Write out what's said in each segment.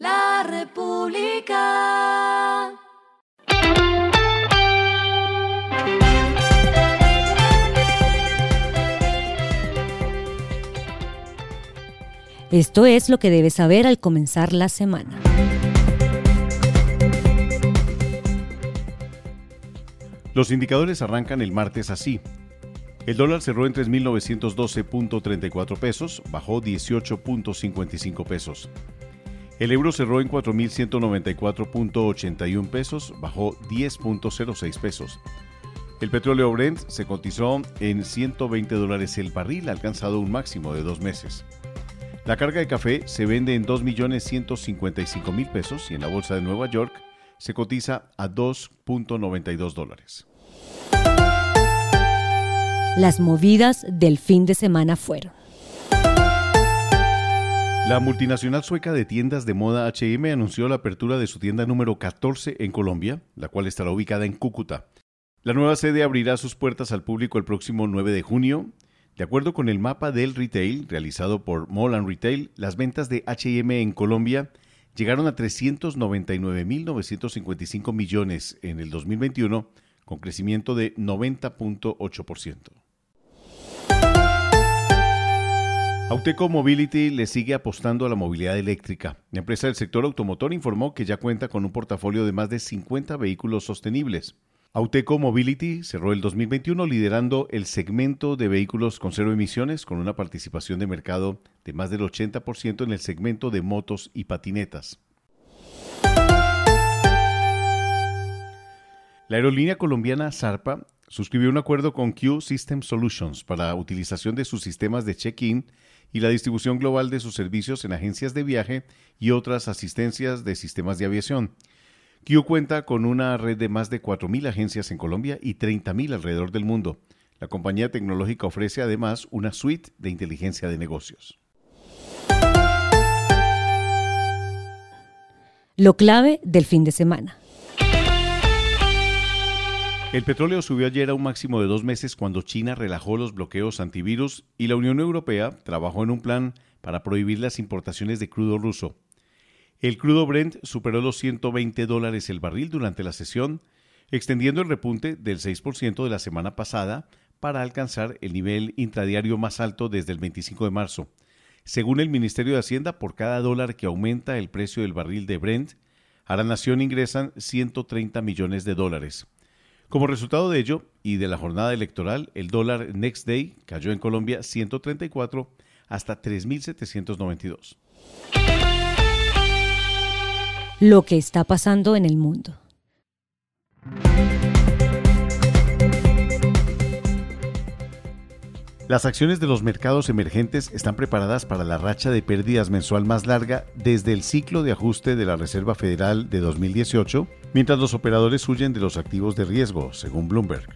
La República. Esto es lo que debes saber al comenzar la semana. Los indicadores arrancan el martes así. El dólar cerró en 3.912.34 pesos, bajó 18.55 pesos. El euro cerró en 4.194.81 pesos, bajó 10.06 pesos. El petróleo Brent se cotizó en 120 dólares el barril, alcanzado un máximo de dos meses. La carga de café se vende en 2.155.000 pesos y en la bolsa de Nueva York se cotiza a 2.92 dólares. Las movidas del fin de semana fueron. La multinacional sueca de tiendas de moda HM anunció la apertura de su tienda número 14 en Colombia, la cual estará ubicada en Cúcuta. La nueva sede abrirá sus puertas al público el próximo 9 de junio. De acuerdo con el mapa del retail realizado por Mall Retail, las ventas de HM en Colombia llegaron a 399.955 millones en el 2021, con crecimiento de 90.8%. Auteco Mobility le sigue apostando a la movilidad eléctrica. La empresa del sector automotor informó que ya cuenta con un portafolio de más de 50 vehículos sostenibles. Auteco Mobility cerró el 2021 liderando el segmento de vehículos con cero emisiones con una participación de mercado de más del 80% en el segmento de motos y patinetas. La aerolínea colombiana Zarpa suscribió un acuerdo con Q System Solutions para utilización de sus sistemas de check-in y la distribución global de sus servicios en agencias de viaje y otras asistencias de sistemas de aviación. Q cuenta con una red de más de 4.000 agencias en Colombia y 30.000 alrededor del mundo. La compañía tecnológica ofrece además una suite de inteligencia de negocios. Lo clave del fin de semana. El petróleo subió ayer a un máximo de dos meses cuando China relajó los bloqueos antivirus y la Unión Europea trabajó en un plan para prohibir las importaciones de crudo ruso. El crudo Brent superó los 120 dólares el barril durante la sesión, extendiendo el repunte del 6% de la semana pasada para alcanzar el nivel intradiario más alto desde el 25 de marzo. Según el Ministerio de Hacienda, por cada dólar que aumenta el precio del barril de Brent, a la nación ingresan 130 millones de dólares. Como resultado de ello y de la jornada electoral, el dólar Next Day cayó en Colombia 134 hasta 3.792. Lo que está pasando en el mundo. Las acciones de los mercados emergentes están preparadas para la racha de pérdidas mensual más larga desde el ciclo de ajuste de la Reserva Federal de 2018, mientras los operadores huyen de los activos de riesgo, según Bloomberg.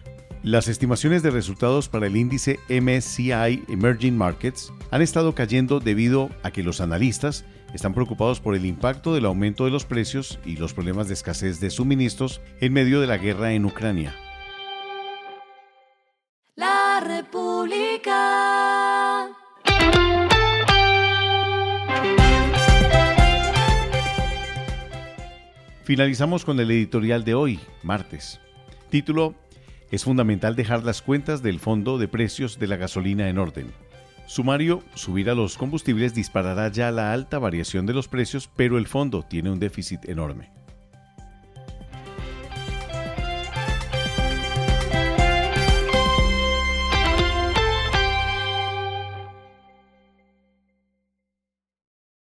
Las estimaciones de resultados para el índice MSCI Emerging Markets han estado cayendo debido a que los analistas están preocupados por el impacto del aumento de los precios y los problemas de escasez de suministros en medio de la guerra en Ucrania. La República. Finalizamos con el editorial de hoy, martes. Título, es fundamental dejar las cuentas del fondo de precios de la gasolina en orden. Sumario, subir a los combustibles disparará ya la alta variación de los precios, pero el fondo tiene un déficit enorme.